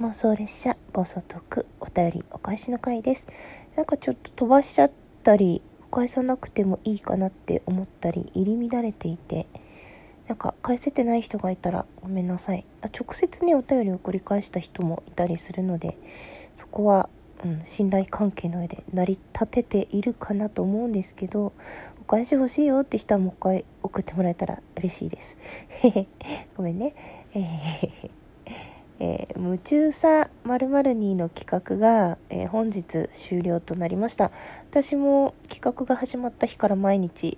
妄想列車暴走トークお便りお返しの回です。なんかちょっと飛ばしちゃったり返さなくてもいいかなって思ったり入り乱れていてなんか返せてない人がいたらごめんなさい。あ直接ねお便りを繰り返した人もいたりするのでそこは、うん、信頼関係の上で成り立てているかなと思うんですけどお返し欲しいよって人はもう一回送ってもらえたら嬉しいです。ごめんね。えー。えー、夢中さ〇〇2の企画が、えー、本日終了となりました。私も企画が始まった日から毎日、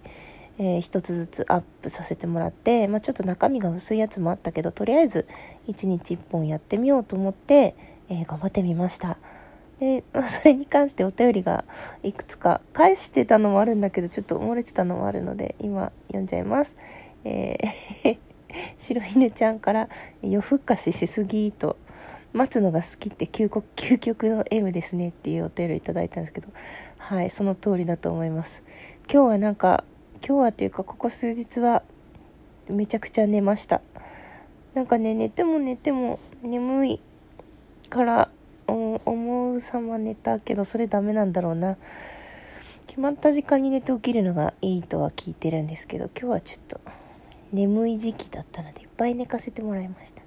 えー、一つずつアップさせてもらって、まあ、ちょっと中身が薄いやつもあったけどとりあえず1日1本やってみようと思って、え頑張ってみました。で、まあ、それに関してお便りがいくつか返してたのもあるんだけどちょっと漏れてたのもあるので今読んじゃいます。えー白犬ちゃんから夜更かししすぎと待つのが好きって究極究極の M ですねっていうお便りいただいたんですけどはいその通りだと思います。今日はなんか今日はというかここ数日はめちゃくちゃ寝ました。なんかね寝ても寝ても眠いから思うさま寝たけどそれダメなんだろうな。決まった時間に寝て起きるのがいいとは聞いてるんですけど今日はちょっと眠い時期だったのでいっぱい寝かせてもらいました。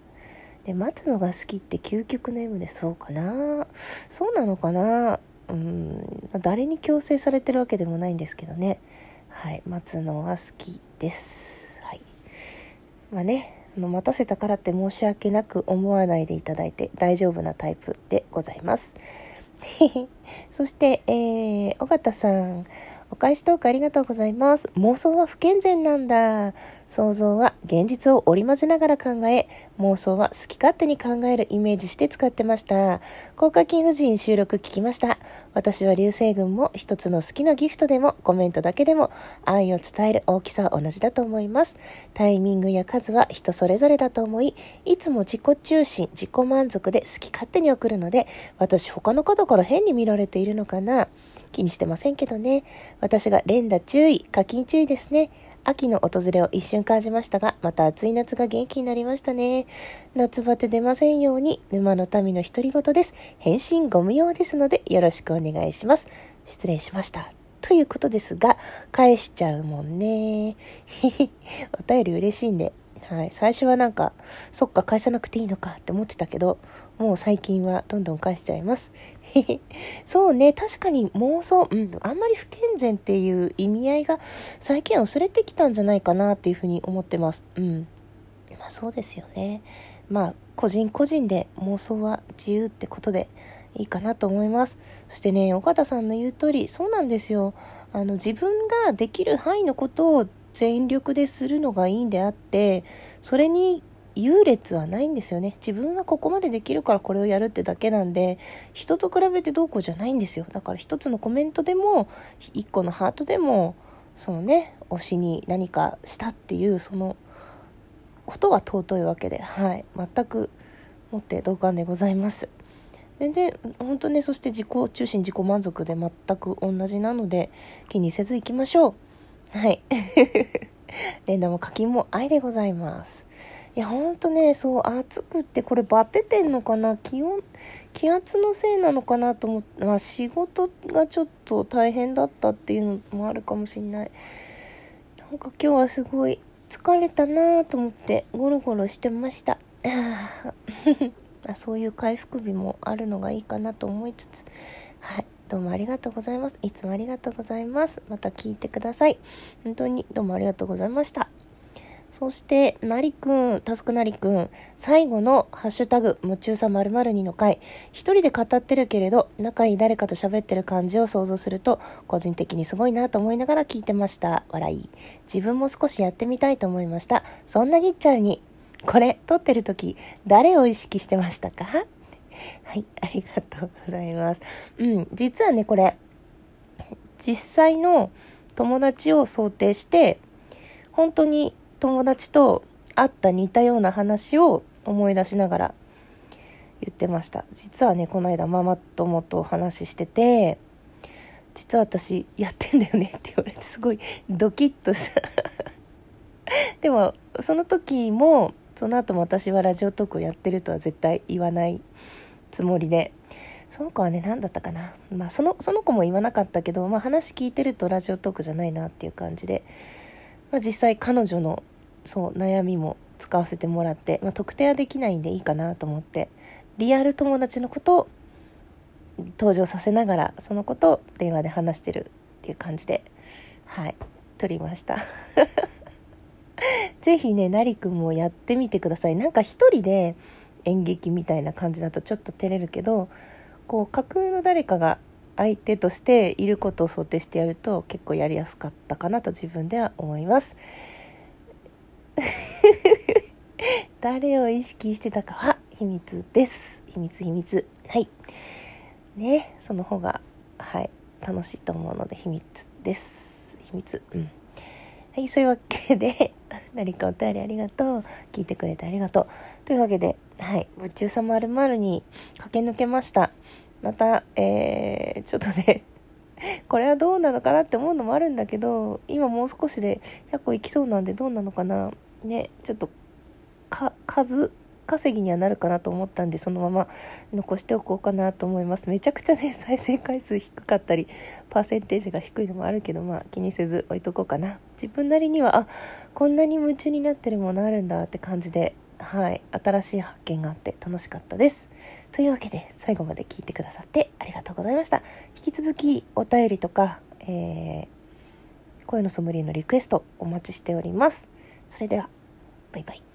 で待つのが好きって究極の M でそうかな。そうなのかな。うん誰に強制されてるわけでもないんですけどね。はい待つのは好きです。はい。まあねあの待たせたからって申し訳なく思わないでいただいて大丈夫なタイプでございます。そして、えー、尾形さん。お返しトークありがとうございます。妄想は不健全なんだ。想像は現実を織り交ぜながら考え、妄想は好き勝手に考えるイメージして使ってました。高課金夫人収録聞きました。私は流星群も一つの好きなギフトでもコメントだけでも愛を伝える大きさは同じだと思います。タイミングや数は人それぞれだと思い、いつも自己中心、自己満足で好き勝手に送るので、私他の方から変に見られているのかな気にしてませんけどね。私が連打注意、課金注意ですね。秋の訪れを一瞬感じましたが、また暑い夏が元気になりましたね。夏バテ出ませんように、沼の民の独り言です。返信ご無用ですので、よろしくお願いします。失礼しました。ということですが、返しちゃうもんね。お便り嬉しいんで、はい。最初はなんか、そっか、返さなくていいのかって思ってたけど、もう最近はどんどん返しちゃいます。そうね、確かに妄想、うん、あんまり不健全っていう意味合いが最近は薄れてきたんじゃないかなっていうふうに思ってます。うん。まあそうですよね。まあ、個人個人で妄想は自由ってことでいいかなと思います。そしてね、岡田さんの言う通り、そうなんですよ。あの、自分ができる範囲のことを全力でするのがいいんであってそれに優劣はないんですよね。自分はここまでできるからこれをやるってだけなんで人と比べてどうこうじゃないんですよ。だから一つのコメントでも一個のハートでもそのね推しに何かしたっていうそのことが尊いわけではい。全くもって同感でございます。全然本当ねそして自己中心自己満足で全く同じなので気にせずいきましょう。はい。連打も課金も愛でございます。いや、ほんとね、そう、暑くって、これバテてんのかな？気温、気圧のせいなのかなと思って、まあ仕事がちょっと大変だったっていうのもあるかもしんない。なんか今日はすごい疲れたなぁと思ってゴロゴロしてました。あそういう回復日もあるのがいいかなと思いつつ、はい。どうもありがとうございます。いつもありがとうございます。また聞いてください。本当にどうもありがとうございました。そして、なりくん、タスクなりくん、最後のハッシュタグ、夢中さ〇〇2の回、一人で語ってるけれど、仲いい誰かと喋ってる感じを想像すると、個人的にすごいなと思いながら聞いてました。笑い。自分も少しやってみたいと思いました。そんなぎっちゃんに、これ、撮ってる時、誰を意識してましたか？はい、ありがとうございます。うん、実はね、これ、実際の友達を想定して、本当に友達と会った似たような話を思い出しながら言ってました。実はね、この間ママ友とお話ししてて、実は私やってんだよねって言われてすごいドキッとした でもその時もその後も私はラジオトークをやってるとは絶対言わないつもりで。その子はね何だったかな、まあ、そのその子も言わなかったけど、まあ、話聞いてるとラジオトークじゃないなっていう感じで、まあ、実際彼女のそう悩みも使わせてもらって、まあ、特定はできないんでいいかなと思って。リアル友達のことを登場させながらそのことを電話で話してるっていう感じではい撮りました。ぜひねなりくんもやってみてください。なんか一人で演劇みたいな感じだとちょっと照れるけどこう架空の誰かが相手としていることを想定してやると結構やりやすかったかなと自分では思います。誰を意識してたかは秘密です。秘密秘密。はい。ね。その方がはい。楽しいと思うので秘密です。秘密。うん。はいそういうわけで 何かお便りありがとう。聞いてくれてありがとう。というわけではい「宇宙さまるまるに駆け抜けました。またえー、ちょっとね これはどうなのかなって思うのもあるんだけど今もう少しで100個いきそうなんでどうなのかな。ねちょっとか数稼ぎにはなるかなと思ったんでそのまま残しておこうかなと思います。めちゃくちゃね 再生回数低かったりパーセンテージが低いのもあるけどまあ気にせず置いとこうかな。自分なりにはあこんなに夢中になってるものあるんだって感じではい新しい発見があって楽しかったです。というわけで最後まで聞いてくださってありがとうございました。引き続きお便りとか、えー、声のソムリエのリクエストお待ちしております。それではバイバイ。